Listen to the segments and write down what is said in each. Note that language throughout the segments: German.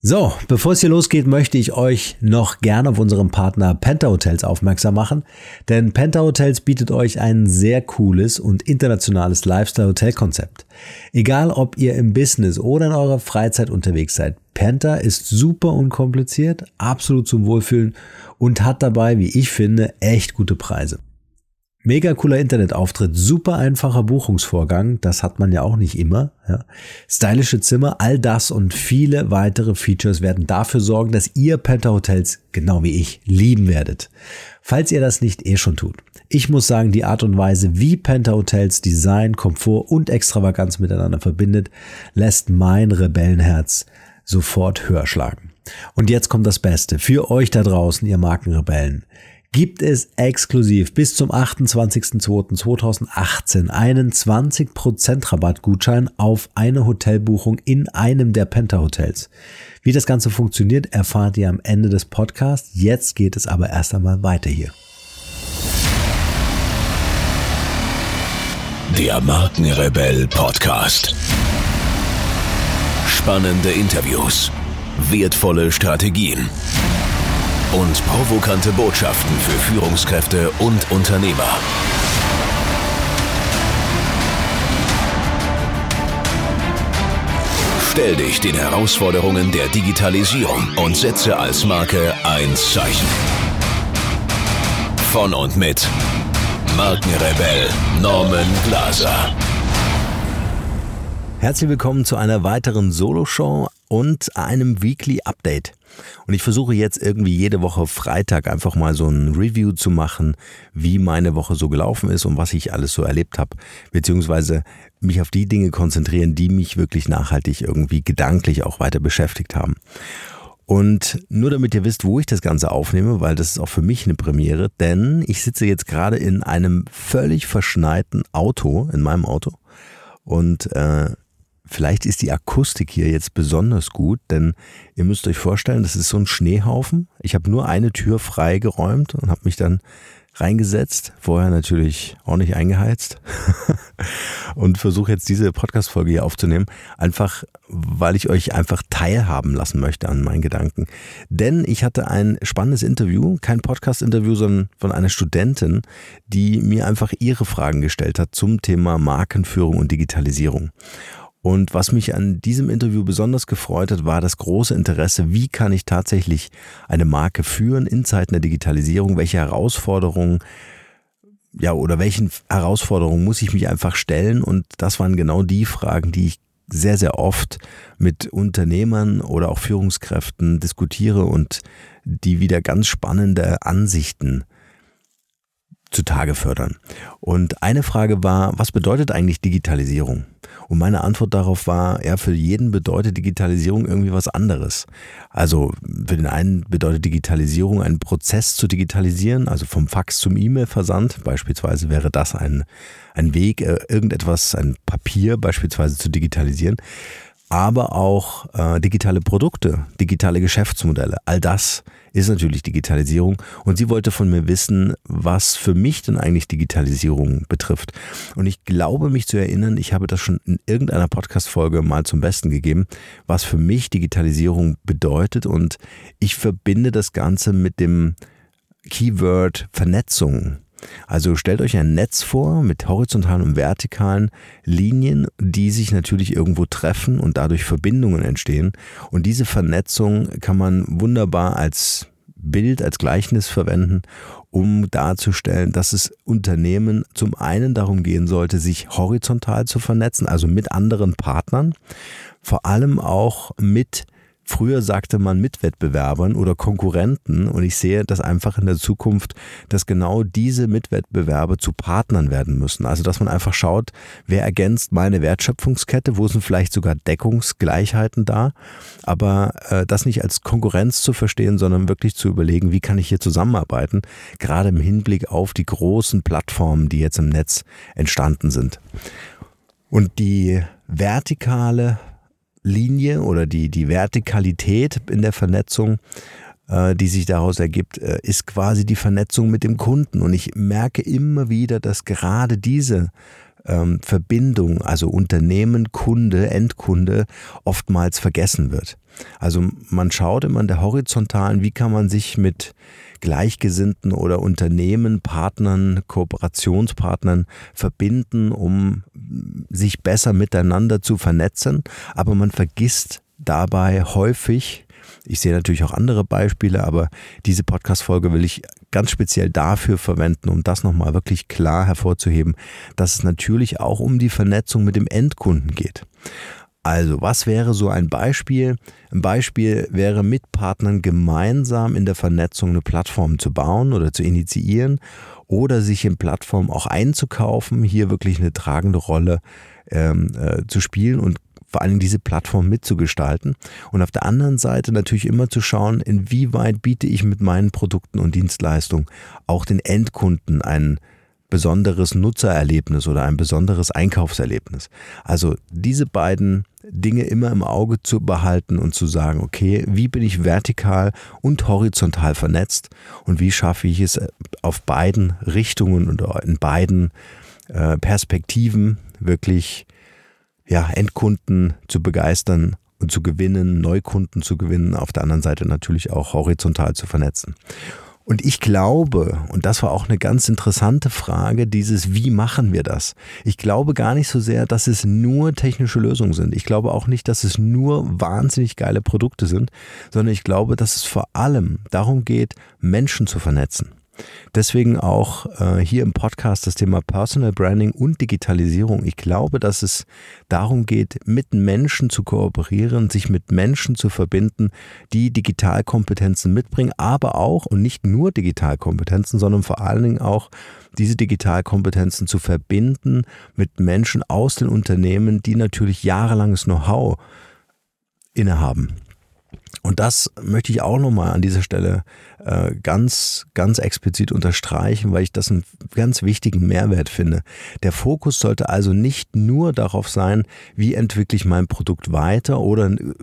So, bevor es hier losgeht, möchte ich euch noch gerne auf unseren Partner Penta Hotels aufmerksam machen, denn Penta Hotels bietet euch ein sehr cooles und internationales Lifestyle-Hotel-Konzept. Egal, ob ihr im Business oder in eurer Freizeit unterwegs seid, Penta ist super unkompliziert, absolut zum Wohlfühlen und hat dabei, wie ich finde, echt gute Preise. Mega cooler Internetauftritt, super einfacher Buchungsvorgang, das hat man ja auch nicht immer. Ja. Stylische Zimmer, all das und viele weitere Features werden dafür sorgen, dass ihr Penta Hotels, genau wie ich, lieben werdet. Falls ihr das nicht eh schon tut. Ich muss sagen, die Art und Weise, wie Penta Hotels Design, Komfort und Extravaganz miteinander verbindet, lässt mein Rebellenherz sofort höher schlagen. Und jetzt kommt das Beste. Für euch da draußen, ihr Markenrebellen gibt es exklusiv bis zum 28.02.2018 einen 20% Rabattgutschein auf eine Hotelbuchung in einem der Penta Hotels. Wie das Ganze funktioniert, erfahrt ihr am Ende des Podcasts. Jetzt geht es aber erst einmal weiter hier. Der Markenrebell Podcast. Spannende Interviews, wertvolle Strategien und provokante Botschaften für Führungskräfte und Unternehmer. Stell dich den Herausforderungen der Digitalisierung und setze als Marke ein Zeichen. Von und mit Markenrebell Norman Glaser. Herzlich willkommen zu einer weiteren Solo-Show und einem Weekly Update. Und ich versuche jetzt irgendwie jede Woche Freitag einfach mal so ein Review zu machen, wie meine Woche so gelaufen ist und was ich alles so erlebt habe, beziehungsweise mich auf die Dinge konzentrieren, die mich wirklich nachhaltig irgendwie gedanklich auch weiter beschäftigt haben. Und nur damit ihr wisst, wo ich das Ganze aufnehme, weil das ist auch für mich eine Premiere, denn ich sitze jetzt gerade in einem völlig verschneiten Auto, in meinem Auto. Und äh, Vielleicht ist die Akustik hier jetzt besonders gut, denn ihr müsst euch vorstellen, das ist so ein Schneehaufen. Ich habe nur eine Tür freigeräumt und habe mich dann reingesetzt, vorher natürlich nicht eingeheizt und versuche jetzt diese Podcast-Folge hier aufzunehmen, einfach weil ich euch einfach teilhaben lassen möchte an meinen Gedanken. Denn ich hatte ein spannendes Interview, kein Podcast-Interview, sondern von einer Studentin, die mir einfach ihre Fragen gestellt hat zum Thema Markenführung und Digitalisierung. Und was mich an diesem Interview besonders gefreut hat, war das große Interesse, wie kann ich tatsächlich eine Marke führen in Zeiten der Digitalisierung, welche Herausforderungen ja, oder welchen Herausforderungen muss ich mich einfach stellen? Und das waren genau die Fragen, die ich sehr, sehr oft mit Unternehmern oder auch Führungskräften diskutiere und die wieder ganz spannende Ansichten zutage fördern. Und eine Frage war, was bedeutet eigentlich Digitalisierung? Und meine Antwort darauf war, ja, für jeden bedeutet Digitalisierung irgendwie was anderes. Also für den einen bedeutet Digitalisierung einen Prozess zu digitalisieren, also vom Fax zum E-Mail-Versand. Beispielsweise wäre das ein, ein Weg, äh, irgendetwas, ein Papier beispielsweise zu digitalisieren aber auch äh, digitale Produkte, digitale Geschäftsmodelle. All das ist natürlich Digitalisierung. Und sie wollte von mir wissen, was für mich denn eigentlich Digitalisierung betrifft. Und ich glaube mich zu erinnern, ich habe das schon in irgendeiner Podcast-Folge mal zum Besten gegeben, was für mich Digitalisierung bedeutet. Und ich verbinde das Ganze mit dem Keyword Vernetzung. Also stellt euch ein Netz vor mit horizontalen und vertikalen Linien, die sich natürlich irgendwo treffen und dadurch Verbindungen entstehen. Und diese Vernetzung kann man wunderbar als Bild, als Gleichnis verwenden, um darzustellen, dass es Unternehmen zum einen darum gehen sollte, sich horizontal zu vernetzen, also mit anderen Partnern, vor allem auch mit Früher sagte man Mitwettbewerbern oder Konkurrenten und ich sehe das einfach in der Zukunft, dass genau diese Mitwettbewerbe zu Partnern werden müssen. Also dass man einfach schaut, wer ergänzt meine Wertschöpfungskette, wo sind vielleicht sogar Deckungsgleichheiten da, aber äh, das nicht als Konkurrenz zu verstehen, sondern wirklich zu überlegen, wie kann ich hier zusammenarbeiten, gerade im Hinblick auf die großen Plattformen, die jetzt im Netz entstanden sind. Und die vertikale Linie oder die, die Vertikalität in der Vernetzung, äh, die sich daraus ergibt, äh, ist quasi die Vernetzung mit dem Kunden. Und ich merke immer wieder, dass gerade diese ähm, Verbindung, also Unternehmen, Kunde, Endkunde, oftmals vergessen wird. Also man schaut immer in der horizontalen, wie kann man sich mit Gleichgesinnten oder Unternehmen, Partnern, Kooperationspartnern verbinden, um sich besser miteinander zu vernetzen. Aber man vergisst dabei häufig, ich sehe natürlich auch andere Beispiele, aber diese Podcast-Folge will ich ganz speziell dafür verwenden, um das nochmal wirklich klar hervorzuheben, dass es natürlich auch um die Vernetzung mit dem Endkunden geht. Also, was wäre so ein Beispiel? Ein Beispiel wäre, mit Partnern gemeinsam in der Vernetzung eine Plattform zu bauen oder zu initiieren oder sich in Plattformen auch einzukaufen, hier wirklich eine tragende Rolle ähm, äh, zu spielen und vor Dingen diese Plattform mitzugestalten. Und auf der anderen Seite natürlich immer zu schauen, inwieweit biete ich mit meinen Produkten und Dienstleistungen auch den Endkunden einen besonderes Nutzererlebnis oder ein besonderes Einkaufserlebnis. Also diese beiden Dinge immer im Auge zu behalten und zu sagen, okay, wie bin ich vertikal und horizontal vernetzt und wie schaffe ich es auf beiden Richtungen und in beiden äh, Perspektiven wirklich ja, Endkunden zu begeistern und zu gewinnen, Neukunden zu gewinnen, auf der anderen Seite natürlich auch horizontal zu vernetzen. Und ich glaube, und das war auch eine ganz interessante Frage, dieses, wie machen wir das? Ich glaube gar nicht so sehr, dass es nur technische Lösungen sind. Ich glaube auch nicht, dass es nur wahnsinnig geile Produkte sind, sondern ich glaube, dass es vor allem darum geht, Menschen zu vernetzen. Deswegen auch äh, hier im Podcast das Thema Personal Branding und Digitalisierung. Ich glaube, dass es darum geht, mit Menschen zu kooperieren, sich mit Menschen zu verbinden, die Digitalkompetenzen mitbringen, aber auch und nicht nur Digitalkompetenzen, sondern vor allen Dingen auch diese Digitalkompetenzen zu verbinden mit Menschen aus den Unternehmen, die natürlich jahrelanges Know-how innehaben. Und das möchte ich auch nochmal an dieser Stelle äh, ganz, ganz explizit unterstreichen, weil ich das einen ganz wichtigen Mehrwert finde. Der Fokus sollte also nicht nur darauf sein, wie entwickle ich mein Produkt weiter oder äh,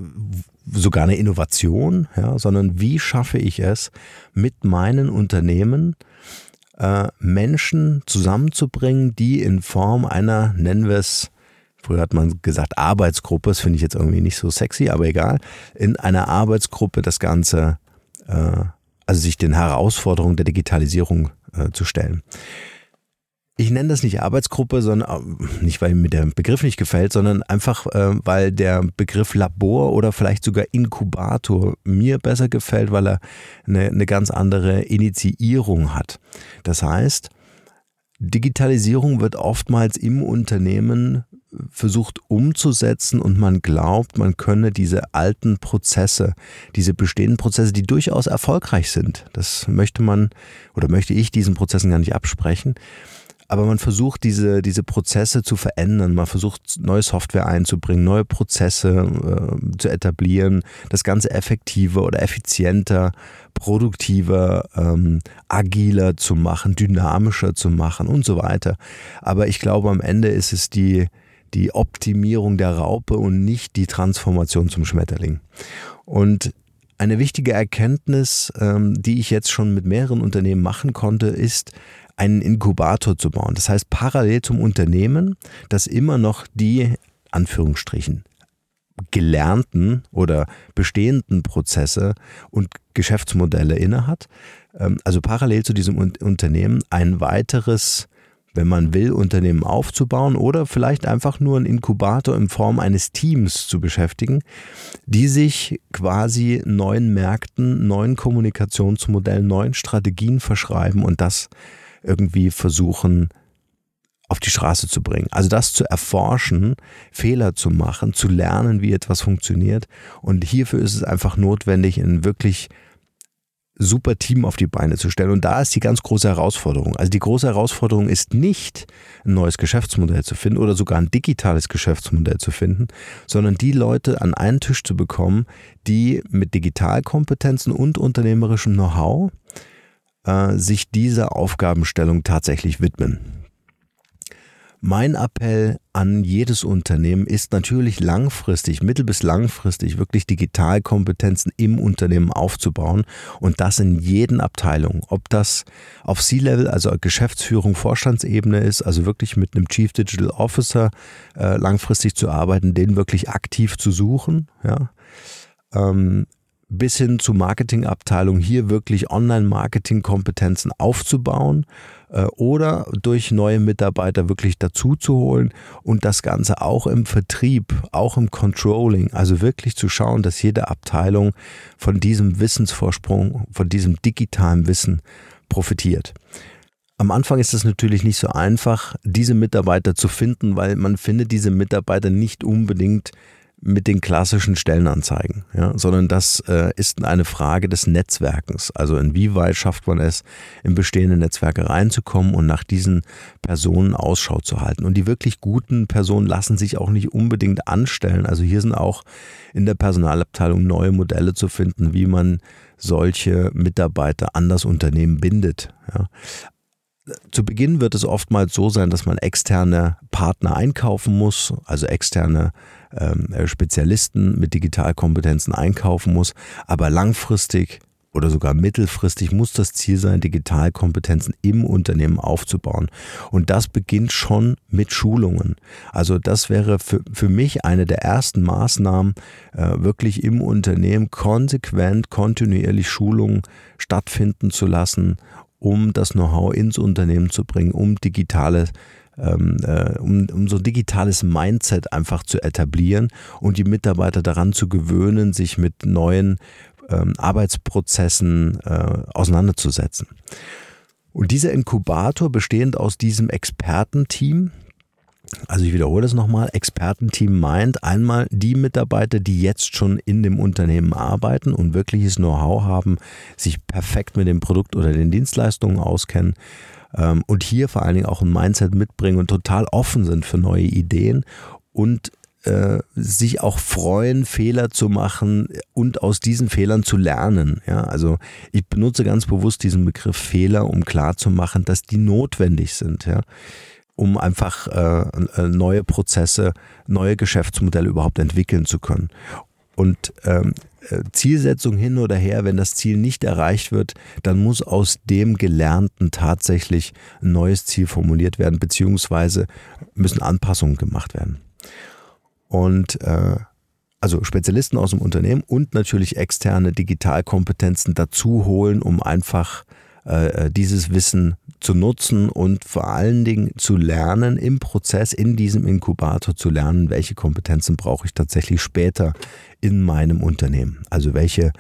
sogar eine Innovation, ja, sondern wie schaffe ich es, mit meinen Unternehmen äh, Menschen zusammenzubringen, die in Form einer, nennen wir es, früher hat man gesagt Arbeitsgruppe, das finde ich jetzt irgendwie nicht so sexy, aber egal, in einer Arbeitsgruppe das Ganze, äh, also sich den Herausforderungen der Digitalisierung äh, zu stellen. Ich nenne das nicht Arbeitsgruppe, sondern äh, nicht, weil mir der Begriff nicht gefällt, sondern einfach, äh, weil der Begriff Labor oder vielleicht sogar Inkubator mir besser gefällt, weil er eine, eine ganz andere Initiierung hat. Das heißt, Digitalisierung wird oftmals im Unternehmen versucht umzusetzen und man glaubt, man könne diese alten Prozesse, diese bestehenden Prozesse, die durchaus erfolgreich sind, das möchte man oder möchte ich diesen Prozessen gar nicht absprechen, aber man versucht diese, diese Prozesse zu verändern, man versucht neue Software einzubringen, neue Prozesse äh, zu etablieren, das Ganze effektiver oder effizienter, produktiver, ähm, agiler zu machen, dynamischer zu machen und so weiter. Aber ich glaube, am Ende ist es die, die Optimierung der Raupe und nicht die Transformation zum Schmetterling. Und eine wichtige Erkenntnis, ähm, die ich jetzt schon mit mehreren Unternehmen machen konnte, ist, einen Inkubator zu bauen. Das heißt, parallel zum Unternehmen, das immer noch die, Anführungsstrichen, gelernten oder bestehenden Prozesse und Geschäftsmodelle innehat. Ähm, also parallel zu diesem Unternehmen ein weiteres wenn man will, Unternehmen aufzubauen oder vielleicht einfach nur einen Inkubator in Form eines Teams zu beschäftigen, die sich quasi neuen Märkten, neuen Kommunikationsmodellen, neuen Strategien verschreiben und das irgendwie versuchen auf die Straße zu bringen. Also das zu erforschen, Fehler zu machen, zu lernen, wie etwas funktioniert. Und hierfür ist es einfach notwendig, in wirklich super Team auf die Beine zu stellen. Und da ist die ganz große Herausforderung. Also die große Herausforderung ist nicht, ein neues Geschäftsmodell zu finden oder sogar ein digitales Geschäftsmodell zu finden, sondern die Leute an einen Tisch zu bekommen, die mit Digitalkompetenzen und unternehmerischem Know-how äh, sich dieser Aufgabenstellung tatsächlich widmen. Mein Appell an jedes Unternehmen ist natürlich langfristig, mittel- bis langfristig wirklich Digitalkompetenzen im Unternehmen aufzubauen und das in jeden Abteilungen. Ob das auf C-Level, also Geschäftsführung, Vorstandsebene ist, also wirklich mit einem Chief Digital Officer äh, langfristig zu arbeiten, den wirklich aktiv zu suchen, ja. Ähm, bis hin zu Marketingabteilung hier wirklich Online-Marketing-Kompetenzen aufzubauen oder durch neue Mitarbeiter wirklich dazu zu holen und das Ganze auch im Vertrieb, auch im Controlling, also wirklich zu schauen, dass jede Abteilung von diesem Wissensvorsprung, von diesem digitalen Wissen profitiert. Am Anfang ist es natürlich nicht so einfach, diese Mitarbeiter zu finden, weil man findet diese Mitarbeiter nicht unbedingt mit den klassischen Stellenanzeigen, ja, sondern das äh, ist eine Frage des Netzwerkens. Also inwieweit schafft man es, in bestehende Netzwerke reinzukommen und nach diesen Personen Ausschau zu halten. Und die wirklich guten Personen lassen sich auch nicht unbedingt anstellen. Also hier sind auch in der Personalabteilung neue Modelle zu finden, wie man solche Mitarbeiter an das Unternehmen bindet. Ja zu Beginn wird es oftmals so sein, dass man externe Partner einkaufen muss, also externe ähm, Spezialisten mit Digitalkompetenzen einkaufen muss. Aber langfristig oder sogar mittelfristig muss das Ziel sein, Digitalkompetenzen im Unternehmen aufzubauen. Und das beginnt schon mit Schulungen. Also das wäre für, für mich eine der ersten Maßnahmen, äh, wirklich im Unternehmen konsequent, kontinuierlich Schulungen stattfinden zu lassen, um das Know-how ins Unternehmen zu bringen, um digitale ähm, äh, um, um so ein digitales Mindset einfach zu etablieren und die Mitarbeiter daran zu gewöhnen, sich mit neuen ähm, Arbeitsprozessen äh, auseinanderzusetzen. Und dieser Inkubator bestehend aus diesem Expertenteam, also ich wiederhole es nochmal, Expertenteam meint einmal die Mitarbeiter, die jetzt schon in dem Unternehmen arbeiten und wirkliches Know-how haben, sich perfekt mit dem Produkt oder den Dienstleistungen auskennen ähm, und hier vor allen Dingen auch ein Mindset mitbringen und total offen sind für neue Ideen und äh, sich auch freuen, Fehler zu machen und aus diesen Fehlern zu lernen. Ja, also ich benutze ganz bewusst diesen Begriff Fehler, um klarzumachen, dass die notwendig sind. Ja um einfach äh, äh, neue Prozesse, neue Geschäftsmodelle überhaupt entwickeln zu können. Und ähm, äh, Zielsetzung hin oder her, wenn das Ziel nicht erreicht wird, dann muss aus dem Gelernten tatsächlich ein neues Ziel formuliert werden, beziehungsweise müssen Anpassungen gemacht werden. Und äh, also Spezialisten aus dem Unternehmen und natürlich externe Digitalkompetenzen dazu holen, um einfach äh, dieses Wissen zu nutzen und vor allen Dingen zu lernen, im Prozess, in diesem Inkubator zu lernen, welche Kompetenzen brauche ich tatsächlich später in meinem Unternehmen. Also welche,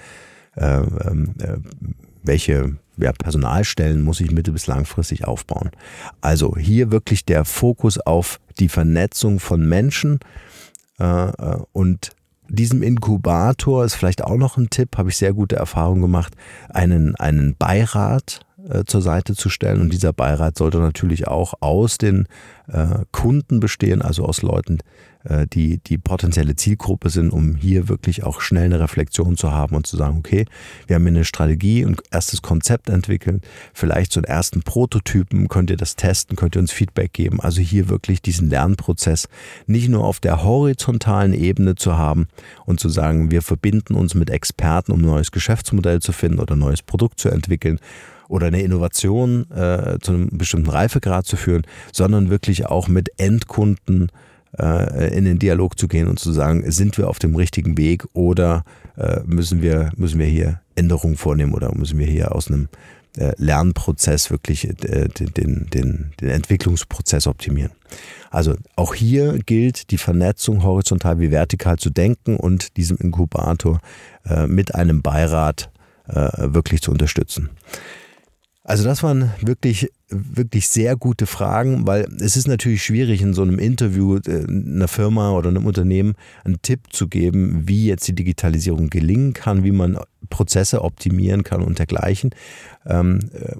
äh, ähm, äh, welche ja, Personalstellen muss ich mittel- bis langfristig aufbauen. Also hier wirklich der Fokus auf die Vernetzung von Menschen äh, äh und diesem Inkubator ist vielleicht auch noch ein Tipp, habe ich sehr gute Erfahrungen gemacht, einen, einen Beirat zur Seite zu stellen. Und dieser Beirat sollte natürlich auch aus den äh, Kunden bestehen, also aus Leuten, äh, die die potenzielle Zielgruppe sind, um hier wirklich auch schnell eine Reflexion zu haben und zu sagen, okay, wir haben hier eine Strategie und erstes Konzept entwickeln, vielleicht so einen ersten Prototypen, könnt ihr das testen, könnt ihr uns Feedback geben. Also hier wirklich diesen Lernprozess nicht nur auf der horizontalen Ebene zu haben und zu sagen, wir verbinden uns mit Experten, um ein neues Geschäftsmodell zu finden oder ein neues Produkt zu entwickeln, oder eine Innovation äh, zu einem bestimmten Reifegrad zu führen, sondern wirklich auch mit Endkunden äh, in den Dialog zu gehen und zu sagen, sind wir auf dem richtigen Weg oder äh, müssen, wir, müssen wir hier Änderungen vornehmen oder müssen wir hier aus einem äh, Lernprozess wirklich äh, den, den, den Entwicklungsprozess optimieren. Also auch hier gilt die Vernetzung horizontal wie vertikal zu denken und diesem Inkubator äh, mit einem Beirat wirklich zu unterstützen. Also das waren wirklich, wirklich sehr gute Fragen, weil es ist natürlich schwierig in so einem Interview äh, einer Firma oder einem Unternehmen einen Tipp zu geben, wie jetzt die Digitalisierung gelingen kann, wie man Prozesse optimieren kann und dergleichen. Ähm, äh,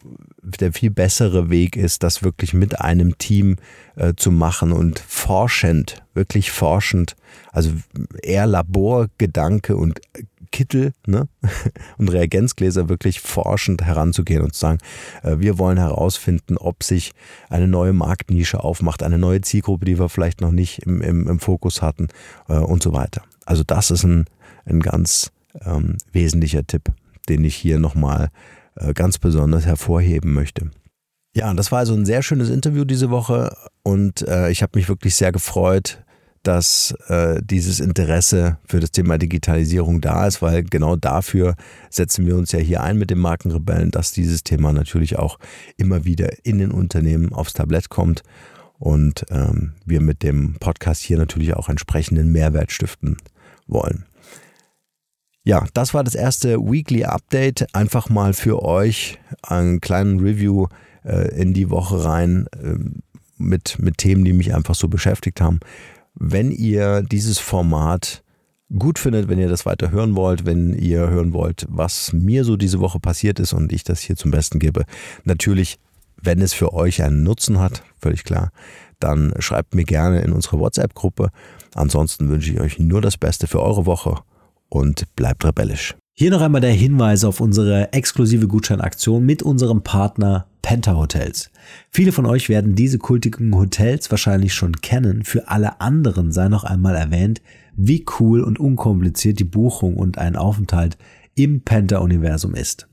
der viel bessere Weg ist, das wirklich mit einem Team äh, zu machen und forschend, wirklich forschend, also eher Laborgedanke und Kittel ne? und Reagenzgläser wirklich forschend heranzugehen und zu sagen, äh, wir wollen herausfinden, ob sich eine neue Marktnische aufmacht, eine neue Zielgruppe, die wir vielleicht noch nicht im, im, im Fokus hatten äh, und so weiter. Also das ist ein, ein ganz ähm, wesentlicher Tipp, den ich hier nochmal äh, ganz besonders hervorheben möchte. Ja, das war also ein sehr schönes Interview diese Woche und äh, ich habe mich wirklich sehr gefreut, dass äh, dieses Interesse für das Thema Digitalisierung da ist, weil genau dafür setzen wir uns ja hier ein mit den Markenrebellen, dass dieses Thema natürlich auch immer wieder in den Unternehmen aufs Tablett kommt und ähm, wir mit dem Podcast hier natürlich auch entsprechenden Mehrwert stiften wollen. Ja, das war das erste Weekly Update. Einfach mal für euch einen kleinen Review äh, in die Woche rein äh, mit, mit Themen, die mich einfach so beschäftigt haben. Wenn ihr dieses Format gut findet, wenn ihr das weiter hören wollt, wenn ihr hören wollt, was mir so diese Woche passiert ist und ich das hier zum Besten gebe, natürlich, wenn es für euch einen Nutzen hat, völlig klar, dann schreibt mir gerne in unsere WhatsApp-Gruppe. Ansonsten wünsche ich euch nur das Beste für eure Woche und bleibt rebellisch. Hier noch einmal der Hinweis auf unsere exklusive Gutscheinaktion mit unserem Partner Penta Hotels. Viele von euch werden diese kultigen Hotels wahrscheinlich schon kennen. Für alle anderen sei noch einmal erwähnt, wie cool und unkompliziert die Buchung und ein Aufenthalt im Penta-Universum ist.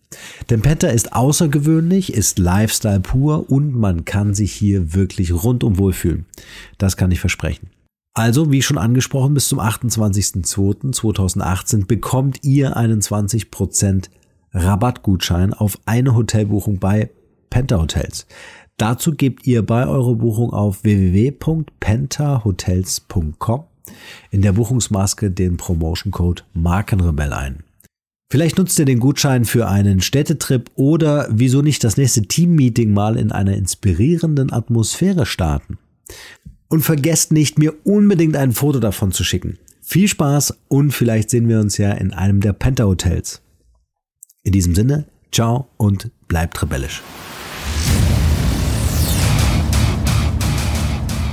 Denn Penta ist außergewöhnlich, ist Lifestyle pur und man kann sich hier wirklich rundum wohlfühlen. Das kann ich versprechen. Also, wie schon angesprochen, bis zum 28.02.2018 bekommt ihr einen 20% Rabattgutschein auf eine Hotelbuchung bei Penta Hotels. Dazu gebt ihr bei eurer Buchung auf www.pentahotels.com in der Buchungsmaske den Promotion Code Markenrebell ein. Vielleicht nutzt ihr den Gutschein für einen Städtetrip oder wieso nicht das nächste Teammeeting mal in einer inspirierenden Atmosphäre starten. Und vergesst nicht, mir unbedingt ein Foto davon zu schicken. Viel Spaß und vielleicht sehen wir uns ja in einem der Penta Hotels. In diesem Sinne, ciao und bleibt rebellisch.